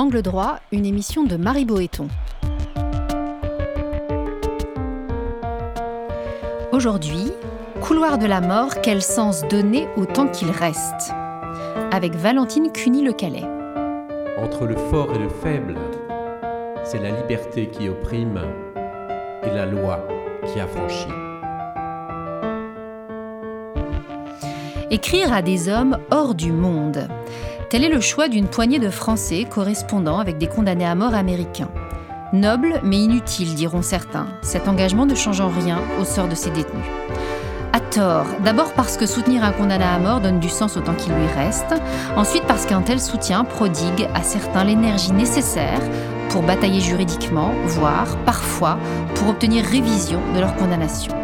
Angle droit, une émission de Marie Boéton. Aujourd'hui, Couloir de la mort, quel sens donner au temps qu'il reste? Avec Valentine Cuny-Le Calais. Entre le fort et le faible, c'est la liberté qui opprime et la loi qui affranchit. Écrire à des hommes hors du monde. Tel est le choix d'une poignée de Français correspondant avec des condamnés à mort américains. Noble mais inutile, diront certains. Cet engagement ne change en rien au sort de ces détenus. À tort, d'abord parce que soutenir un condamné à mort donne du sens au temps qu'il lui reste, ensuite parce qu'un tel soutien prodigue à certains l'énergie nécessaire pour batailler juridiquement, voire parfois pour obtenir révision de leur condamnation.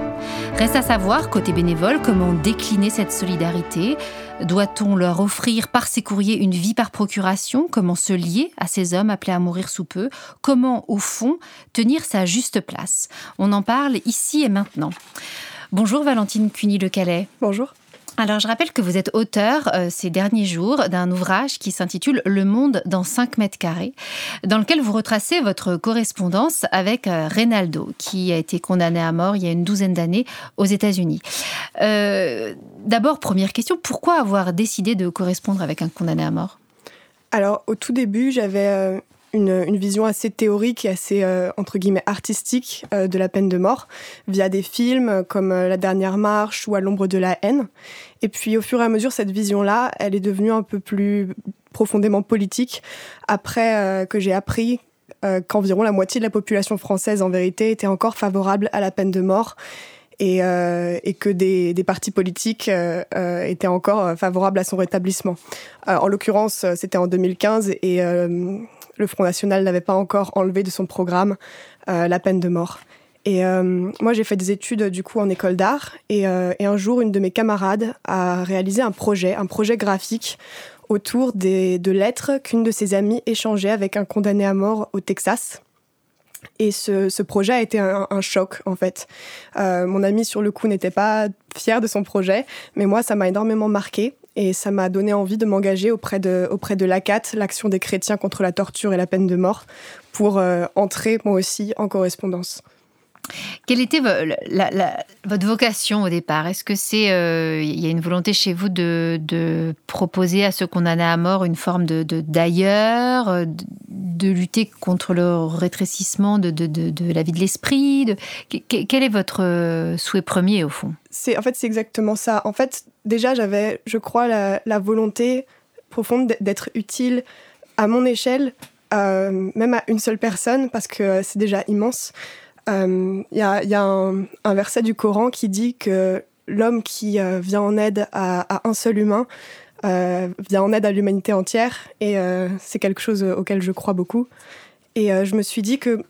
Reste à savoir, côté bénévole, comment décliner cette solidarité. Doit-on leur offrir par ces courriers une vie par procuration? Comment se lier à ces hommes appelés à mourir sous peu? Comment, au fond, tenir sa juste place? On en parle ici et maintenant. Bonjour Valentine Cuny-Le Calais. Bonjour. Alors, je rappelle que vous êtes auteur euh, ces derniers jours d'un ouvrage qui s'intitule Le monde dans 5 mètres carrés, dans lequel vous retracez votre correspondance avec euh, Reynaldo, qui a été condamné à mort il y a une douzaine d'années aux États-Unis. Euh, d'abord, première question, pourquoi avoir décidé de correspondre avec un condamné à mort? Alors, au tout début, j'avais une, vision assez théorique et assez, euh, entre guillemets, artistique euh, de la peine de mort, via des films comme euh, La dernière marche ou À l'ombre de la haine. Et puis, au fur et à mesure, cette vision-là, elle est devenue un peu plus profondément politique, après que j'ai appris qu'environ la moitié de la population française, en vérité, était encore favorable à la peine de mort. Et, que des, des, partis politiques étaient encore favorables à son rétablissement. en l'occurrence, c'était en 2015 et le Front National n'avait pas encore enlevé de son programme euh, la peine de mort. Et euh, moi, j'ai fait des études du coup en école d'art. Euh, et, un jour, une de mes camarades a réalisé un projet, un projet graphique autour des, de lettres qu'une de ses amies échangeait avec un condamné à mort au Texas. Et ce, projet a été un, un choc, en fait. mon ami, sur le coup, n'était pas fier de son projet, mais moi, ça m'a énormément marqué. Et ça m'a donné envie de m'engager auprès de, auprès de l'ACAT, l'Action des chrétiens contre la torture et la peine de mort, pour euh, entrer moi aussi en correspondance. Quelle était votre vocation au départ? Est-ce que c'est euh, y a une volonté chez vous de, proposer à ceux condamnés à mort une forme de d'ailleurs, euh, de, lutter contre le rétrécissement de, de la vie de l'esprit? Quel est votre euh, souhait premier au fond? C'est en fait c'est exactement ça. En fait déjà j'avais je crois la, volonté profonde d'être utile à mon échelle, même à une seule personne parce que c'est déjà immense. Il euh, y a, un, verset du Coran qui dit que l'homme qui euh, vient en aide à, un seul humain euh, vient en aide à l'humanité entière. Et c'est quelque chose auquel je crois beaucoup. Et je me suis dit que,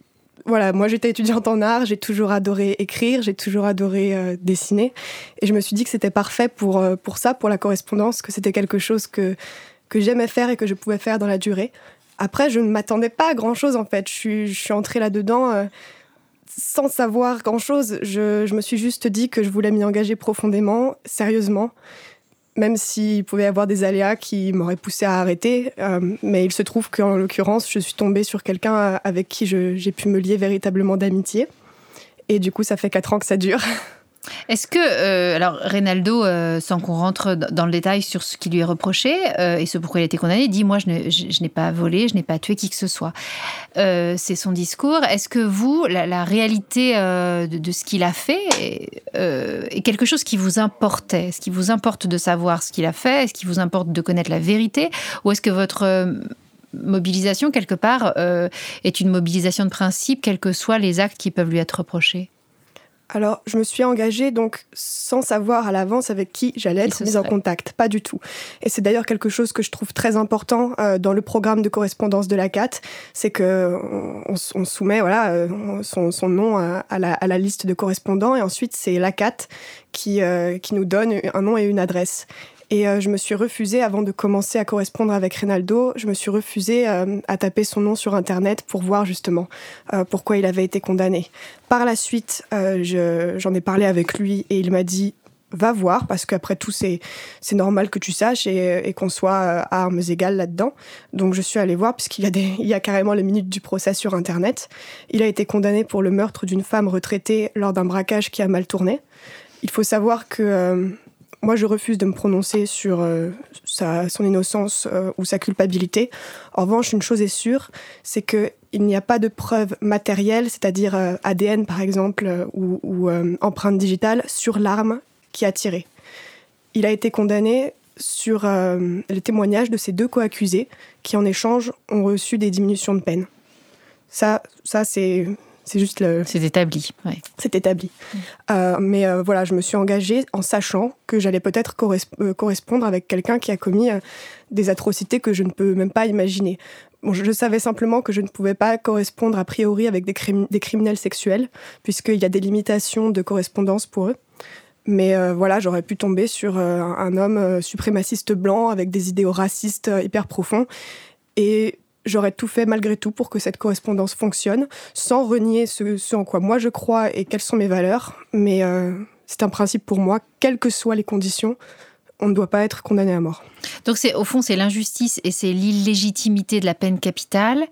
voilà, moi j'étais étudiante en art, j'ai toujours adoré écrire, j'ai toujours adoré dessiner. Et je me suis dit que c'était parfait pour, pour ça, pour la correspondance, que c'était quelque chose que, que j'aimais faire et que je pouvais faire dans la durée. Après, je ne m'attendais pas à grand chose en fait. Je suis, je suis entrée là-dedans sans savoir grand-chose, je, me suis juste dit que je voulais m'y engager profondément, sérieusement, même s'il pouvait y avoir des aléas qui m'auraient poussé à arrêter. Euh, mais il se trouve qu'en l'occurrence, je suis tombée sur quelqu'un avec qui j'ai pu me lier véritablement d'amitié. Et du coup, ça fait quatre ans que ça dure. Est-ce que, euh, alors Reynaldo, euh, sans qu'on rentre dans le détail sur ce qui lui est reproché euh, et ce pourquoi il a été condamné, dit Moi, je n'ai pas volé, je n'ai pas tué qui que ce soit. C'est son discours. Est-ce que vous, la, réalité de, ce qu'il a fait est, quelque chose qui vous importait? Est-ce qu'il vous importe de savoir ce qu'il a fait? Est-ce qu'il vous importe de connaître la vérité? Ou est-ce que votre mobilisation, quelque part, est une mobilisation de principe, quels que soient les actes qui peuvent lui être reprochés? Alors, je me suis engagée donc sans savoir à l'avance avec qui j'allais être mise en contact, pas du tout. Et c'est d'ailleurs quelque chose que je trouve très important euh, dans le programme de correspondance de la CAT, c'est que on, soumet voilà euh, son, nom à, la, liste de correspondants et ensuite c'est la CAT qui euh, qui nous donne un nom et une adresse. Et euh, je me suis refusée, avant de commencer à correspondre avec Reynaldo, je me suis refusée euh, à taper son nom sur Internet pour voir justement euh, pourquoi il avait été condamné. Par la suite, j'en ai parlé avec lui et il m'a dit va voir, parce qu'après tout, c'est normal que tu saches et, qu'on soit à armes égales là-dedans. Donc je suis allée voir, puisqu'il y, y a carrément les minutes du procès sur Internet. Il a été condamné pour le meurtre d'une femme retraitée lors d'un braquage qui a mal tourné. Il faut savoir que moi, je refuse de me prononcer sur euh, sa, son innocence euh, ou sa culpabilité. En revanche, une chose est sûre, c'est qu'il n'y a pas de preuves matérielles, c'est-à-dire euh, ADN par exemple ou, ou empreinte digitale, sur l'arme qui a tiré. Il a été condamné sur les témoignages de ses deux co-accusés qui, en échange, ont reçu des diminutions de peine. Ça, ça c'est c'est juste le. C'est établi. C'est établi. Mm. Euh, mais euh, voilà, je me suis engagée en sachant que j'allais peut-être euh, correspondre avec quelqu'un qui a commis des atrocités que je ne peux même pas imaginer. je savais simplement que je ne pouvais pas correspondre a priori avec des, des criminels sexuels, puisqu'il y a des limitations de correspondance pour eux. Mais voilà, j'aurais pu tomber sur un homme suprémaciste blanc avec des idéaux racistes hyper profonds. Et j'aurais tout fait malgré tout pour que cette correspondance fonctionne, sans renier ce, en quoi moi je crois et quelles sont mes valeurs. Mais euh, c'est un principe pour moi, quelles que soient les conditions, on ne doit pas être condamné à mort. Donc c'est au fond c'est l'injustice et c'est l'illégitimité de la peine capitale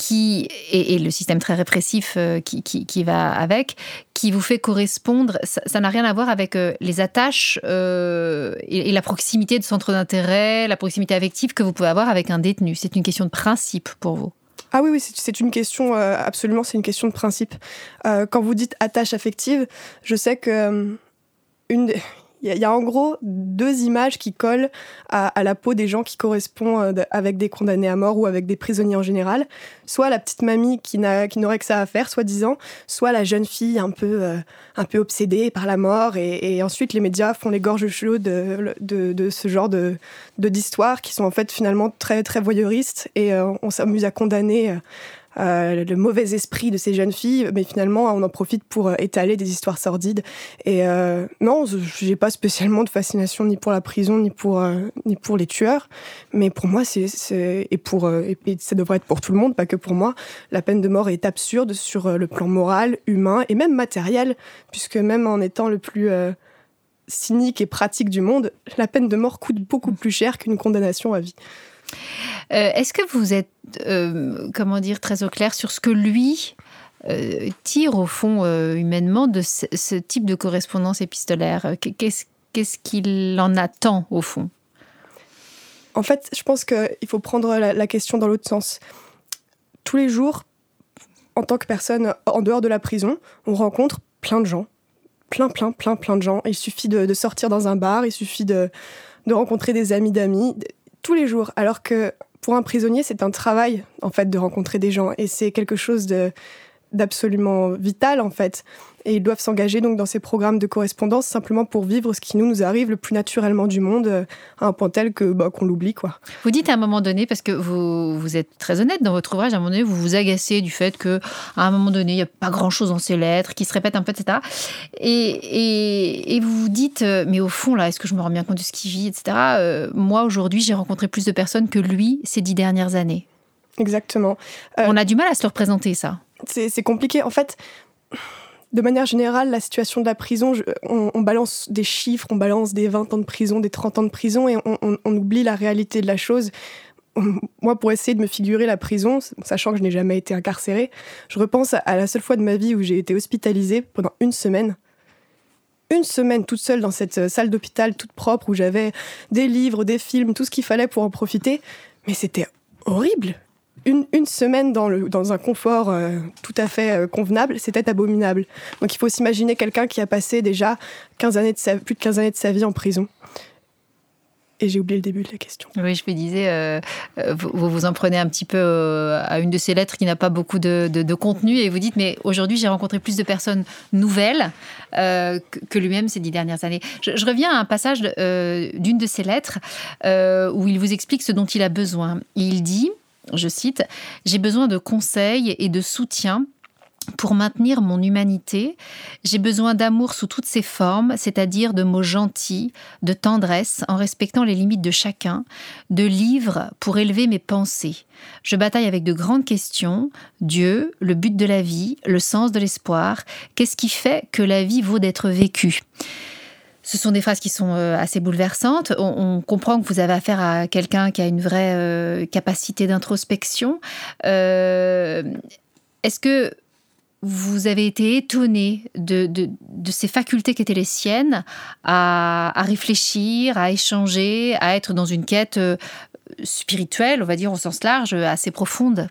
qui et, le système très répressif euh, qui, qui, va avec, qui vous fait correspondre. Ça n'a rien à voir avec euh, les attaches euh, et, la proximité de centre d'intérêt, la proximité affective que vous pouvez avoir avec un détenu. C'est une question de principe pour vous. Ah oui, oui, c'est une question, absolument, c'est une question de principe. quand vous dites attache affective, je sais que une, il y, a en gros deux images qui collent à, la peau des gens qui correspondent euh, avec des condamnés à mort ou avec des prisonniers en général. Soit la petite mamie qui n'aurait que ça à faire, soi-disant, soit la jeune fille un peu, euh, un peu obsédée par la mort. Et, ensuite, les médias font les gorges chaudes de, de, ce genre de d'histoires qui sont en fait finalement très, très voyeuristes. Et euh, on s'amuse à condamner euh, le mauvais esprit de ces jeunes filles, mais finalement, on en profite pour euh, étaler des histoires sordides. Et euh, non, j'ai pas spécialement de fascination ni pour la prison, ni pour, ni pour les tueurs. Mais pour moi, c'est, et pour, et ça devrait être pour tout le monde, pas que pour moi, la peine de mort est absurde sur le plan moral, humain et même matériel, puisque même en étant le plus cynique et pratique du monde, la peine de mort coûte beaucoup plus cher qu'une condamnation à vie. Euh, est-ce que vous êtes, euh, comment dire, très au clair sur ce que lui euh, tire au fond humainement de ce, type de correspondance épistolaire? Qu'est-ce qu'il en attend au fond? En fait, je pense qu'il faut prendre la, question dans l'autre sens. Tous les jours, en tant que personne en dehors de la prison, on rencontre plein de gens. Plein, plein, plein, plein de gens. Il suffit de, sortir dans un bar, il suffit de, de rencontrer des amis d'amis, tous les jours. Alors que pour un prisonnier, c'est un travail, en fait, de rencontrer des gens. Et c'est quelque chose d'absolument vital en fait. Et ils doivent s'engager donc dans ces programmes de correspondance simplement pour vivre ce qui nous, nous arrive le plus naturellement du monde euh, à un point tel que bah, qu'on l'oublie quoi. Vous dites à un moment donné parce que vous, vous êtes très honnête dans votre ouvrage à un moment donné vous vous agacez du fait que à un moment donné il n'y a pas grand chose dans ces lettres qui se répètent un peu etc. Et, et, et vous vous dites euh, mais au fond là est-ce que je me rends bien compte de ce qu'il vit etc. Euh, moi aujourd'hui j'ai rencontré plus de personnes que lui ces dix dernières années. Exactement. On a du mal à se le représenter ça c'est compliqué. En fait, de manière générale, la situation de la prison, on, balance des chiffres, on balance des 20 ans de prison, des 30 ans de prison, et on, oublie la réalité de la chose. Moi, pour essayer de me figurer la prison, sachant que je n'ai jamais été incarcérée, je repense à la seule fois de ma vie où j'ai été hospitalisée pendant une semaine. Une semaine toute seule dans cette salle d'hôpital toute propre où j'avais des livres, des films, tout ce qu'il fallait pour en profiter. Mais c'était horrible une, semaine dans, le, dans un confort euh, tout à fait euh, convenable, c'était abominable. Donc il faut s'imaginer quelqu'un qui a passé déjà 15 années de plus de 15 années de sa vie en prison. Et j'ai oublié le début de la question. Oui, je me disais, euh, vous, vous en prenez un petit peu à une de ces lettres qui n'a pas beaucoup de, de, contenu et vous dites, mais aujourd'hui j'ai rencontré plus de personnes nouvelles que, lui-même ces dix dernières années. Je, reviens à un passage d'une de ces lettres où il vous explique ce dont il a besoin. Il dit, je cite, J'ai besoin de conseils et de soutien pour maintenir mon humanité, j'ai besoin d'amour sous toutes ses formes, c'est-à-dire de mots gentils, de tendresse en respectant les limites de chacun, de livres pour élever mes pensées. Je bataille avec de grandes questions, Dieu, le but de la vie, le sens de l'espoir, qu'est-ce qui fait que la vie vaut d'être vécue? Ce sont des phrases qui sont assez bouleversantes. On, comprend que vous avez affaire à quelqu'un qui a une vraie capacité d'introspection. Est-ce que vous avez été étonné de, de, ces facultés qui étaient les siennes à, réfléchir, à échanger, à être dans une quête euh, spirituelle, on va dire au sens large, assez profonde?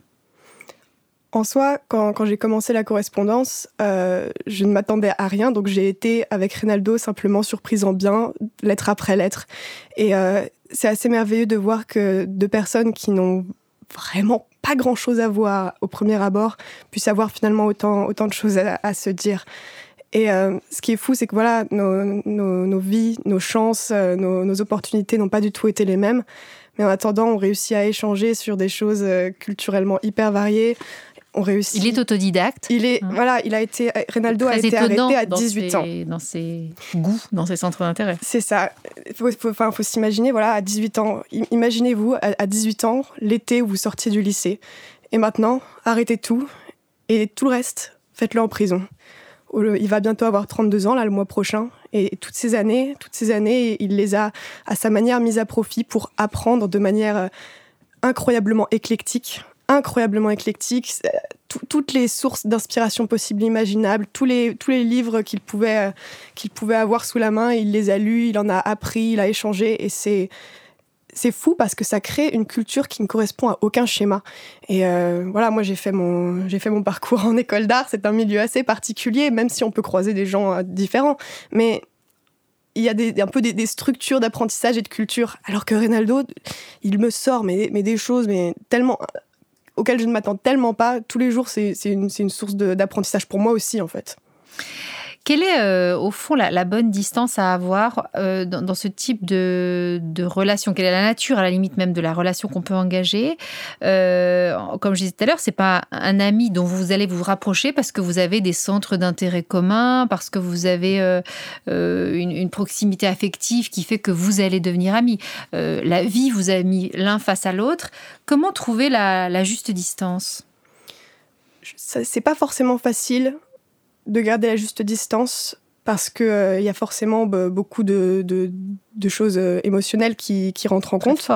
En soi, quand, j'ai commencé la correspondance, euh, je ne m'attendais à rien, donc j'ai été avec Reynaldo simplement surprise en bien, lettre après lettre. Et euh, c'est assez merveilleux de voir que deux personnes qui n'ont vraiment pas grand chose à voir au premier abord, puisse avoir finalement autant, autant de choses à, se dire. Et euh, ce qui est fou, c'est que voilà, nos, nos, vies, nos chances, nos, opportunités n'ont pas du tout été les mêmes. Mais en attendant, on réussit à échanger sur des choses culturellement hyper variées, il est autodidacte. Il est hein. voilà, il a été Reynaldo a été arrêté à 18 ans dans ses goûts, dans ses centres d'intérêt. C'est ça. Il faut, faut s'imaginer voilà à 18 ans. Imaginez-vous à 18 ans l'été où vous sortiez du lycée et maintenant arrêtez tout et tout le reste faites-le en prison. Il va bientôt avoir 32 ans là le mois prochain et toutes ces années, toutes ces années, il les a à sa manière mises à profit pour apprendre de manière euh, incroyablement éclectique incroyablement éclectique. toutes les sources d'inspiration possibles, imaginables, tous les, tous les livres qu'il pouvait, euh, pouvait avoir sous la main, il les a lus, il en a appris, il a échangé. Et c'est, fou parce que ça crée une culture qui ne correspond à aucun schéma. Et euh, voilà, moi j'ai fait mon fait mon parcours en école d'art. C'est un milieu assez particulier, même si on peut croiser des gens euh, différents. Mais il y a des, un peu des, structures d'apprentissage et de culture. Alors que Reynaldo, il me sort mais, mais des choses mais tellement auquel je ne m'attends tellement pas. Tous les jours, c'est une, source d'apprentissage pour moi aussi, en fait. Quelle est, euh, au fond, la, bonne distance à avoir euh, dans, ce type de, relation? Quelle est la nature, à la limite même, de la relation qu'on peut engager? Euh, Comme je disais tout à l'heure, c'est pas un ami dont vous allez vous rapprocher parce que vous avez des centres d'intérêt communs, parce que vous avez une, proximité affective qui fait que vous allez devenir amis. la vie vous a mis l'un face à l'autre. Comment trouver la, la juste distance? C'est pas forcément facile de garder la juste distance parce qu'il euh, y a forcément beaucoup de, choses euh, émotionnelles qui, rentrent en compte.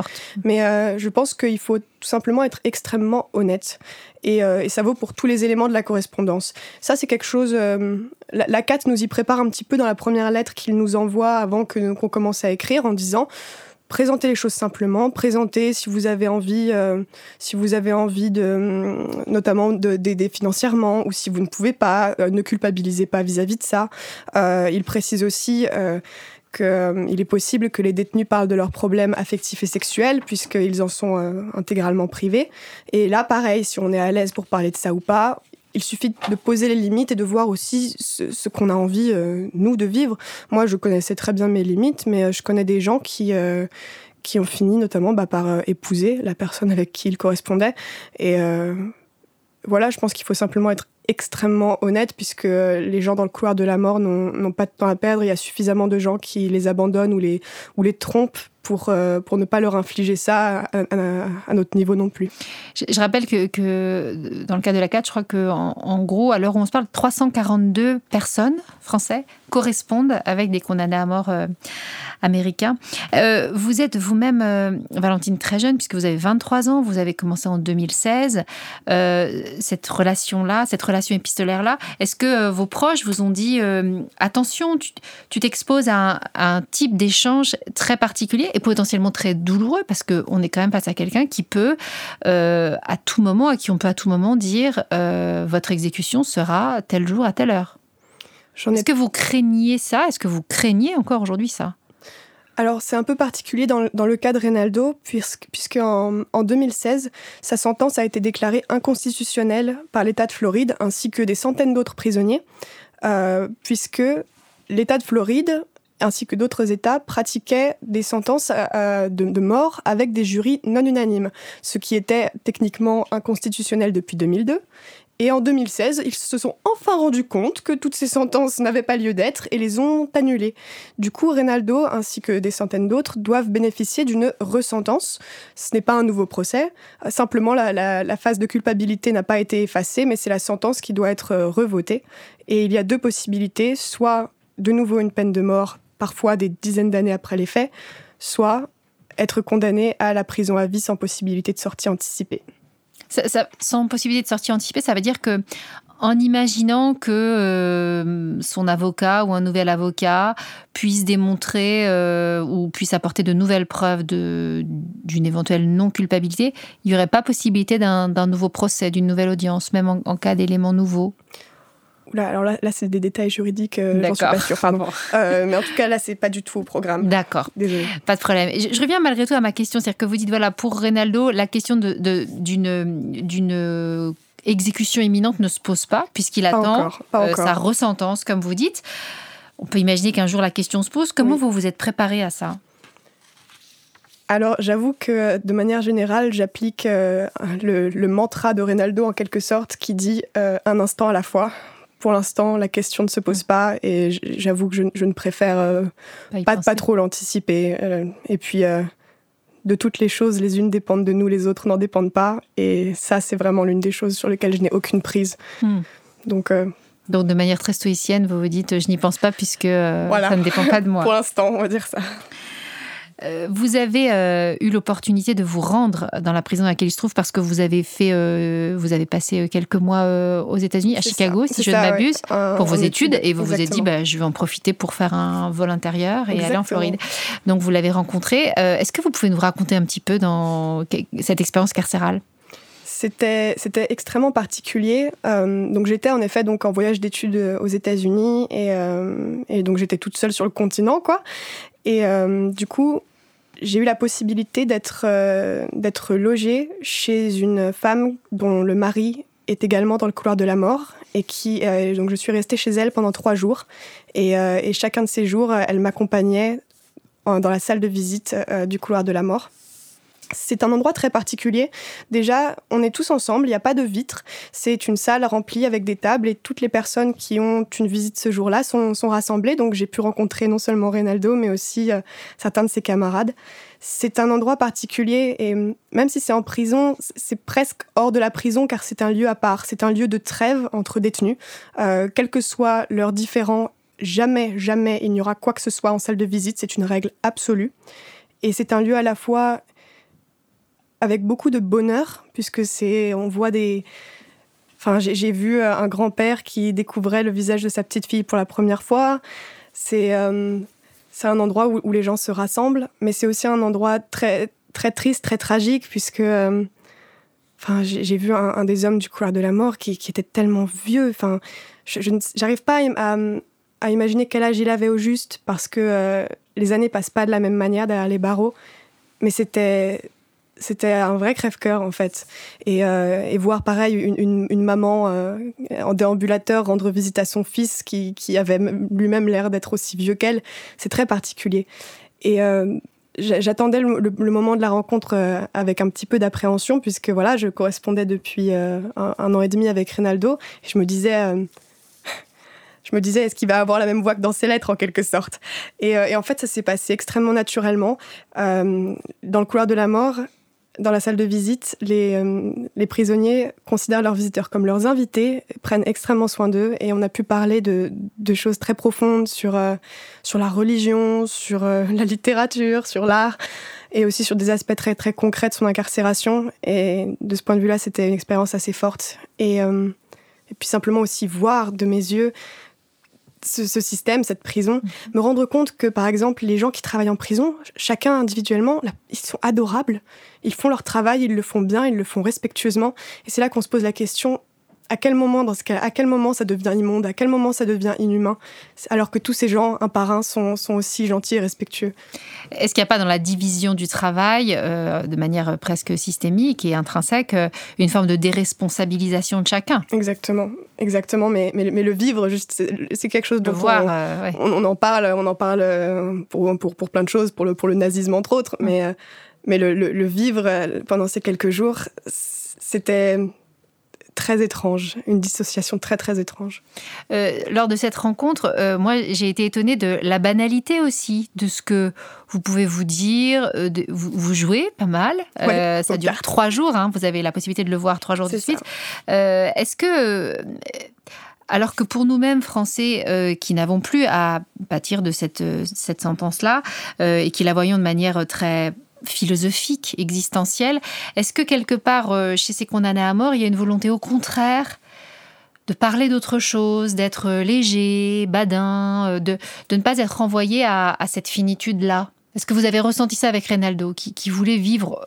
Mais euh, je pense qu'il faut tout simplement être extrêmement honnête. Et, ça vaut pour tous les éléments de la correspondance. Ça, c'est quelque chose... la, la CAT nous y prépare un petit peu dans la première lettre qu'il nous envoie avant qu'on commence à écrire en disant présentez les choses simplement, présentez si vous avez envie, euh, si vous avez envie de, notamment d'aider financièrement ou si vous ne pouvez pas, euh, ne culpabilisez pas vis-à-vis de ça. Euh, il précise aussi qu'il est possible que les détenus parlent de leurs problèmes affectifs et sexuels puisqu'ils en sont intégralement privés. Et là, pareil, si on est à l'aise pour parler de ça ou pas, il suffit de poser les limites et de voir aussi ce, qu'on a envie, euh, nous, de vivre. Moi, je connaissais très bien mes limites, mais euh, je connais des gens qui, euh, qui ont fini notamment bah, par épouser la personne avec qui ils correspondaient. Et voilà, je pense qu'il faut simplement être extrêmement honnête puisque les gens dans le couloir de la mort n'ont pas de temps à perdre. Il y a suffisamment de gens qui les abandonnent ou les, ou les trompent pour, euh, pour ne pas leur infliger ça à, notre niveau non plus. Je, rappelle que, que, dans le cas de la CAT, je crois qu'en en, gros, à l'heure où on se parle, 342 personnes français correspondent avec des condamnés à mort euh, américains. Euh, vous êtes vous-même, Valentine, très jeune, puisque vous avez 23 ans, vous avez commencé en 2016. cette relation-là, cette relation épistolaire-là, est-ce que vos proches vous ont dit attention, tu t'exposes à, à un type d'échange très particulier et potentiellement très douloureux? Parce qu'on est quand même face à quelqu'un qui peut euh, à tout moment, à qui on peut à tout moment dire euh, votre exécution sera tel jour à telle heure. Est-ce que vous craignez ça? Est-ce que vous craignez encore aujourd'hui ça? Alors c'est un peu particulier dans, le cas de Reynaldo, puisque, en, 2016, sa sentence a été déclarée inconstitutionnelle par l'État de Floride ainsi que des centaines d'autres prisonniers, euh, puisque l'État de Floride ainsi que d'autres États pratiquaient des sentences euh, euh, de, mort avec des jurys non unanimes, ce qui était techniquement inconstitutionnel depuis 2002. Et en 2016, ils se sont enfin rendus compte que toutes ces sentences n'avaient pas lieu d'être et les ont annulées. Du coup, Reynaldo ainsi que des centaines d'autres doivent bénéficier d'une resentence. Ce n'est pas un nouveau procès, simplement la, la phase de culpabilité n'a pas été effacée, mais c'est la sentence qui doit être revotée. Et il y a deux possibilités, soit de nouveau une peine de mort parfois des dizaines d'années après les faits, soit être condamné à la prison à vie sans possibilité de sortie anticipée. Sans possibilité de sortie anticipée, ça veut dire que en imaginant que euh, son avocat ou un nouvel avocat puisse démontrer euh, ou puisse apporter de nouvelles preuves d'une éventuelle non-culpabilité, il n'y aurait pas possibilité d'un nouveau procès, d'une nouvelle audience, même en, cas d'éléments nouveaux Oula, alors là, là c'est des détails juridiques, euh, j'en suis pas sûre, pardon. mais en tout cas, là, c'est pas du tout au programme. D'accord. Désolée. Pas de problème. Je, reviens malgré tout à ma question, c'est-à-dire que vous dites, voilà, pour Reynaldo, la question d'une de, exécution imminente ne se pose pas, puisqu'il attend euh, sa ressentence, comme vous dites. On peut imaginer qu'un jour la question se pose. Comment vous vous êtes préparé à ça? Alors, j'avoue que de manière générale, j'applique euh, le, mantra de Reynaldo en quelque sorte qui dit euh, un instant à la fois. Pour l'instant, la question ne se pose pas et j'avoue que je, ne préfère pas, pas, trop l'anticiper. et puis, de toutes les choses, les unes dépendent de nous, les autres n'en dépendent pas. Et ça, c'est vraiment l'une des choses sur lesquelles je n'ai aucune prise. Hmm. Donc, euh, Donc, de manière très stoïcienne, vous vous dites, je n'y pense pas puisque euh, ça ne dépend pas de moi. Pour l'instant, on va dire ça. Euh, vous avez euh, eu l'opportunité de vous rendre dans la prison à laquelle il se trouve parce que vous avez fait, euh, vous avez passé quelques mois aux États-Unis, à Chicago, si je ne m'abuse, pour vos études, et vous vous êtes dit, bah, je vais en profiter pour faire un vol intérieur et aller en Floride. Donc vous l'avez rencontré. Est-ce que vous pouvez nous raconter un petit peu dans cette expérience carcérale? C'était c'était extrêmement particulier. donc j'étais en effet donc en voyage d'études aux États-Unis et, et, donc j'étais toute seule sur le continent quoi. Et du coup j'ai eu la possibilité d'être euh, d'être logée chez une femme dont le mari est également dans le couloir de la mort et qui euh, donc je suis restée chez elle pendant trois jours et, euh, et chacun de ces jours elle m'accompagnait dans la salle de visite du couloir de la mort. C'est un endroit très particulier. Déjà, on est tous ensemble, il n'y a pas de vitres. C'est une salle remplie avec des tables et toutes les personnes qui ont une visite ce jour-là sont, rassemblées. Donc j'ai pu rencontrer non seulement Reynaldo, mais aussi euh, certains de ses camarades. C'est un endroit particulier et même si c'est en prison, c'est presque hors de la prison car c'est un lieu à part. C'est un lieu de trêve entre détenus. Euh, que soient leurs différents, jamais, jamais il n'y aura quoi que ce soit en salle de visite. C'est une règle absolue. Et c'est un lieu à la fois avec beaucoup de bonheur, puisque c'est, on voit des. Enfin, j'ai vu euh, un grand-père qui découvrait le visage de sa petite fille pour la première fois. C'est euh, un endroit où, les gens se rassemblent, mais c'est aussi un endroit très très triste, très tragique, puisque euh, enfin j'ai vu un, des hommes du couloir de la mort qui, était tellement vieux. Enfin, je n'arrive pas à, à, imaginer quel âge il avait au juste, parce que les années passent pas de la même manière derrière les barreaux. Mais c'était c'était un vrai crève-cœur en fait. Et, euh, et, voir pareil une, une, maman euh, en déambulateur rendre visite à son fils qui, qui avait lui-même l'air d'être aussi vieux qu'elle, c'est très particulier. Et euh, j'attendais le, moment de la rencontre avec un petit peu d'appréhension puisque voilà, je correspondais depuis un, an et demi avec Reynaldo. Et je me disais je me disais, est-ce qu'il va avoir la même voix que dans ses lettres, en quelque sorte? Et, en fait, ça s'est passé extrêmement naturellement. Dans le couloir de la mort, dans la salle de visite, les, euh, les, prisonniers considèrent leurs visiteurs comme leurs invités, prennent extrêmement soin d'eux et on a pu parler de, choses très profondes sur, euh, la religion, sur euh, la littérature, sur l'art et aussi sur des aspects très, très concrets de son incarcération. Et de ce point de vue-là, c'était une expérience assez forte. Et puis simplement aussi voir de mes yeux ce, système, cette prison, mhm. me rendre compte que, par exemple, les gens qui travaillent en prison, chacun individuellement, ils sont adorables, ils font leur travail, ils le font bien, ils le font respectueusement. Et c'est là qu'on se pose la question, à quel moment, dans ce cas, à quel moment ça devient immonde, à quel moment ça devient inhumain, alors que tous ces gens, un par un, sont, sont aussi gentils et respectueux. Est-ce qu'il n'y a pas dans la division du travail, euh, de manière presque systémique et intrinsèque, euh, une forme de déresponsabilisation de chacun? Exactement, exactement. Mais, mais, le vivre, juste, c'est quelque chose de voir. On, euh, on, en parle, on en parle pour, pour, pour, plein de choses, pour le, pour le nazisme entre autres, mais, mais le, le vivre pendant ces quelques jours, c'était très étrange, une dissociation très très étrange. Euh, lors de cette rencontre, euh, moi j'ai été étonnée de la banalité aussi, de ce que vous pouvez vous dire. Euh, vous, jouez pas mal, ça dure trois jours, hein, vous avez la possibilité de le voir trois jours de suite. Est-ce que Alors que pour nous-mêmes, Français, euh, qui n'avons plus à pâtir de cette, cette sentence-là, euh, et qui la voyons de manière très philosophique, existentielle, est-ce que quelque part, chez ces condamnés à mort, il y a une volonté au contraire de parler d'autre chose, d'être léger, badin, de, de, ne pas être renvoyé à, cette finitude-là? Est-ce que vous avez ressenti ça avec Reynaldo, qui, voulait vivre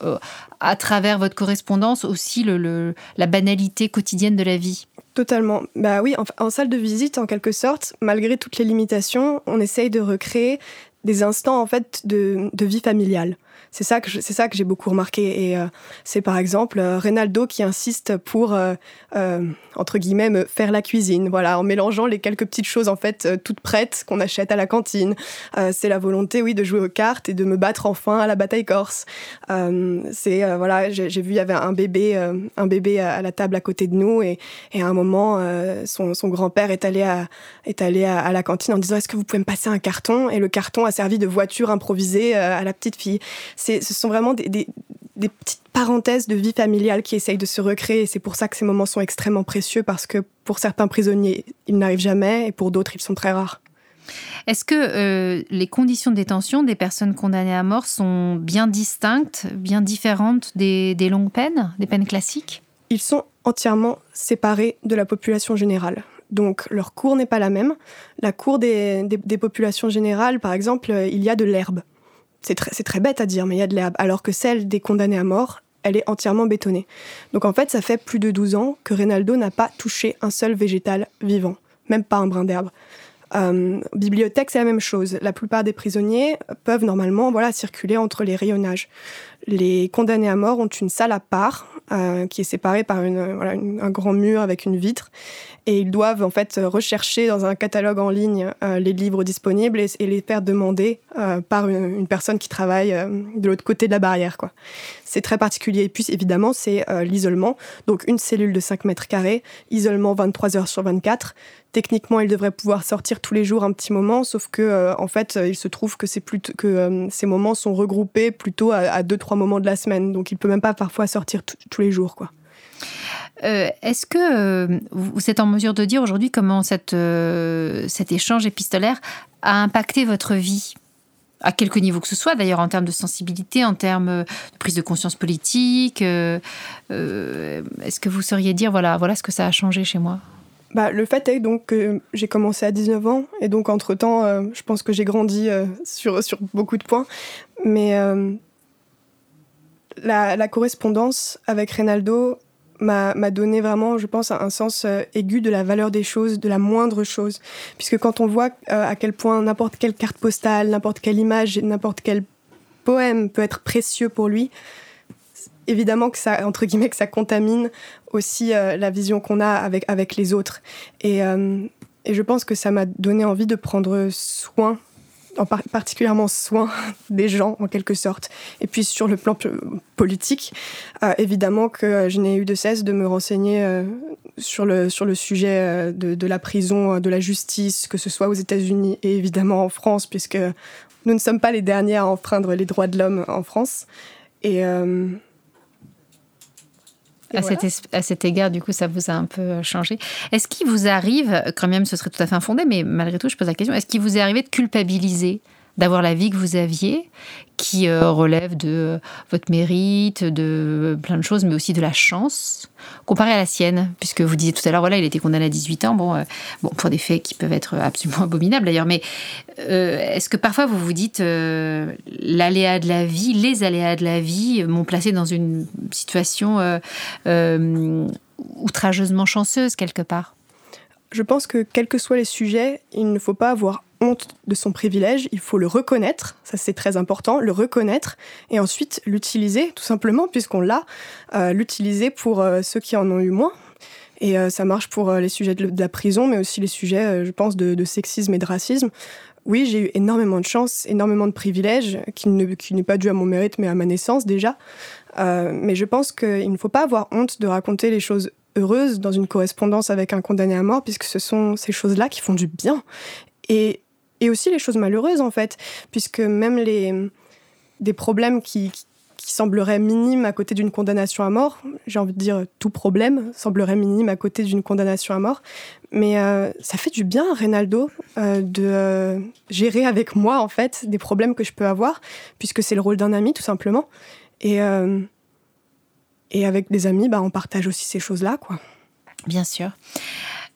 à travers votre correspondance aussi le, la banalité quotidienne de la vie? Totalement. Bah oui, en, salle de visite, en quelque sorte, malgré toutes les limitations, on essaye de recréer des instants en fait de, de vie familiale. C'est ça que c'est ça que j'ai beaucoup remarqué. Et euh, c'est par exemple euh, Reynaldo qui insiste pour euh, entre guillemets me faire la cuisine. Voilà, en mélangeant les quelques petites choses en fait toutes prêtes qu'on achète à la cantine. c'est la volonté, oui, de jouer aux cartes et de me battre enfin à la bataille corse. c'est voilà, j'ai vu il y avait un bébé, un bébé à, la table à côté de nous et, à un moment son, grand-père est allé est allé à, la cantine en disant est-ce que vous pouvez me passer un carton? Et le carton a servi de voiture improvisée à la petite fille ce sont vraiment des, petites parenthèses de vie familiale qui essayent de se recréer. Et c'est pour ça que ces moments sont extrêmement précieux parce que pour certains prisonniers, ils n'arrivent jamais et pour d'autres, ils sont très rares. Est-ce que euh, les conditions de détention des personnes condamnées à mort sont bien distinctes, bien différentes des, longues peines, des peines classiques? Ils sont entièrement séparés de la population générale. Donc leur cour n'est pas la même. La cour des populations générales, par exemple, il y a de l'herbe. C'est très, bête à dire, mais il y a de l'herbe. Alors que celle des condamnés à mort, elle est entièrement bétonnée. Donc en fait, ça fait plus de 12 ans que Reynaldo n'a pas touché un seul végétal vivant, même pas un brin d'herbe. Euh, bibliothèque, c'est la même chose. La plupart des prisonniers peuvent normalement voilà, circuler entre les rayonnages. Les condamnés à mort ont une salle à part euh, qui est séparée par un grand mur avec une vitre et ils doivent en fait rechercher dans un catalogue en ligne euh, les livres disponibles et, les faire demander par une, personne qui travaille de l'autre côté de la barrière. Quoi. C'est très particulier. Et puis évidemment, c'est l'isolement. Donc une cellule de 5 mètres carrés, isolement 23 heures sur 24 techniquement, il devrait pouvoir sortir tous les jours un petit moment, sauf que euh, en fait, euh, il se trouve que euh, ces moments sont regroupés plutôt à, deux trois moments de la semaine, donc il peut même pas parfois sortir tous les jours, quoi. Est-ce que vous êtes en mesure de dire aujourd'hui comment cette, cet échange épistolaire a impacté votre vie? À quelque niveau que ce soit, d'ailleurs en termes de sensibilité, en termes de prise de conscience politique Est-ce que vous sauriez dire, voilà, voilà ce que ça a changé chez moi? Bah, le fait est donc que j'ai commencé à 19 ans et donc entre-temps, euh, je pense que j'ai grandi euh, sur, sur beaucoup de points. Mais euh, la, correspondance avec Reynaldo m'a donné vraiment, je pense, un sens aigu de la valeur des choses, de la moindre chose. Puisque quand on voit à quel point n'importe quelle carte postale, n'importe quelle image, n'importe quel poème peut être précieux pour lui, évidemment que ça, entre guillemets, que ça contamine aussi euh, la vision qu'on a avec, avec les autres. Et, euh, et je pense que ça m'a donné envie de prendre soin, en particulièrement soin des gens en quelque sorte. Et puis sur le plan politique, euh, évidemment que je n'ai eu de cesse de me renseigner sur, le, sur le sujet de, la prison, de la justice, que ce soit aux États-Unis et évidemment en France, puisque nous ne sommes pas les derniers à enfreindre les droits de l'homme en France. À, cet égard, du coup, ça vous a un peu euh, changé. Est-ce qu'il vous arrive, quand même ce serait tout à fait infondé, mais malgré tout, je pose la question, est-ce qu'il vous est arrivé de culpabiliser d'avoir la vie que vous aviez, qui euh, relève de euh, votre mérite, de plein de choses, mais aussi de la chance, comparée à la sienne, puisque vous disiez tout à l'heure, voilà, il était condamné à 18 ans, bon, bon pour des faits qui peuvent être absolument abominables d'ailleurs, mais est-ce que parfois vous vous dites, l'aléa de la vie, les aléas de la vie m'ont placé dans une situation outrageusement chanceuse quelque part? Je pense que quels que soient les sujets, il ne faut pas avoir honte de son privilège, il faut le reconnaître, ça c'est très important, le reconnaître et ensuite l'utiliser tout simplement puisqu'on l'a, euh, l'utiliser pour euh, ceux qui en ont eu moins. Et euh, ça marche pour les sujets de, la prison, mais aussi les sujets, je pense, de, sexisme et de racisme. Oui, j'ai eu énormément de chance, énormément de privilèges, qui n'est pas dû à mon mérite, mais à ma naissance déjà. mais je pense qu'il ne faut pas avoir honte de raconter les choses heureuses dans une correspondance avec un condamné à mort, puisque ce sont ces choses-là qui font du bien. Et et aussi les choses malheureuses en fait, puisque même les des problèmes qui, qui semblerait minime à côté d'une condamnation à mort. J'ai envie de dire tout problème semblerait minime à côté d'une condamnation à mort. Mais euh, ça fait du bien à Reynaldo euh, de euh, gérer avec moi en fait des problèmes que je peux avoir, puisque c'est le rôle d'un ami tout simplement. Et, et avec des amis, bah, on partage aussi ces choses-là. quoi. Bien sûr.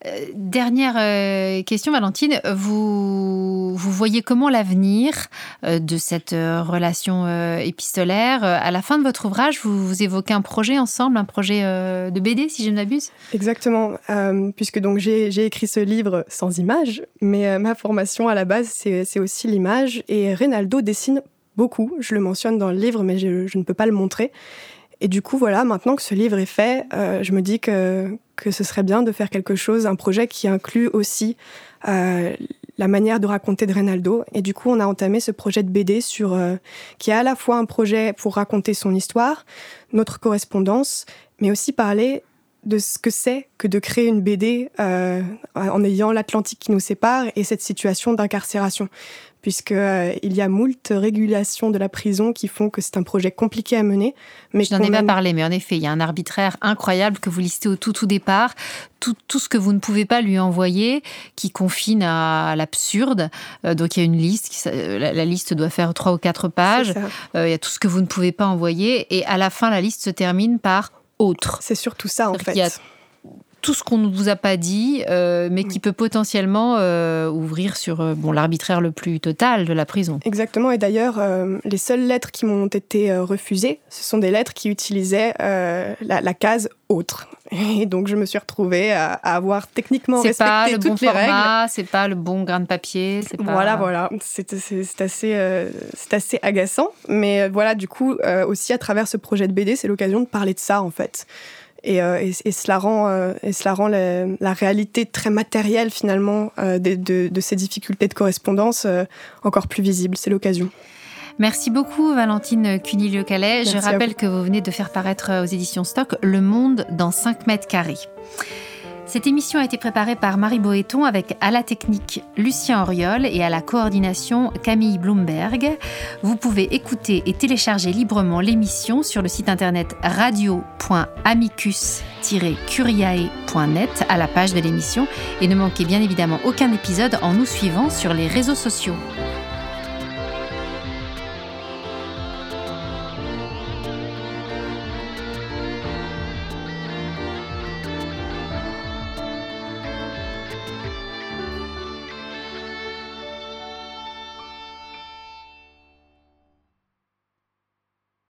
Euh, dernière euh, question, Valentine. Vous, voyez comment l'avenir euh, de cette relation épistolaire À la fin de votre ouvrage, vous, évoquez un projet ensemble, un projet de BD, si je ne m'abuse? Exactement, puisque donc j'ai écrit ce livre sans image, mais ma formation à la base, c'est aussi l'image. Et Reynaldo dessine beaucoup, je le mentionne dans le livre, mais je, je ne peux pas le montrer. Et du coup, voilà, maintenant que ce livre est fait, je me dis que, que ce serait bien de faire quelque chose, un projet qui inclut aussi euh, la manière de raconter de Reynaldo. Et du coup, on a entamé ce projet de BD sur, euh, qui est à la fois un projet pour raconter son histoire, notre correspondance, mais aussi parler de ce que c'est que de créer une BD euh, en ayant l'Atlantique qui nous sépare et cette situation d'incarcération puisqu'il euh, il y a moult régulations de la prison qui font que c'est un projet compliqué à mener. Mais Je n'en ai pas parlé, mais en effet, il y a un arbitraire incroyable que vous listez au tout, tout départ. Tout, tout ce que vous ne pouvez pas lui envoyer, qui confine à, l'absurde. Euh, donc il y a une liste, qui, la, liste doit faire trois ou quatre pages. Euh, il y a tout ce que vous ne pouvez pas envoyer. Et à la fin, la liste se termine par autre. C'est surtout ça, en fait tout ce qu'on ne vous a pas dit, euh, mais qui peut potentiellement euh, ouvrir sur euh, bon, l'arbitraire le plus total de la prison. Exactement, et d'ailleurs, les seules lettres qui m'ont été refusées, ce sont des lettres qui utilisaient la, case autre. Et donc, je me suis retrouvée à, avoir techniquement respecté pas le bon format, C'est pas le bon grain de papier. Pas... Voilà, voilà. C'est assez, c'est assez agaçant. Mais voilà, du coup, aussi à travers ce projet de BD, c'est l'occasion de parler de ça, en fait. Euh, et, cela rend, euh, et cela rend la, réalité très matérielle finalement euh, de, ces difficultés de correspondance encore plus visible. C'est l'occasion. Merci beaucoup Valentine Cunilio-Calais. Je rappelle que vous venez de faire paraître aux éditions Stock Le Monde dans 5 mètres carrés. Cette émission a été préparée par Marie Boéton avec à la technique Lucien Auriol et à la coordination Camille Bloomberg. Vous pouvez écouter et télécharger librement l'émission sur le site internet radio.amicus-curiae.net à la page de l'émission et ne manquez bien évidemment aucun épisode en nous suivant sur les réseaux sociaux.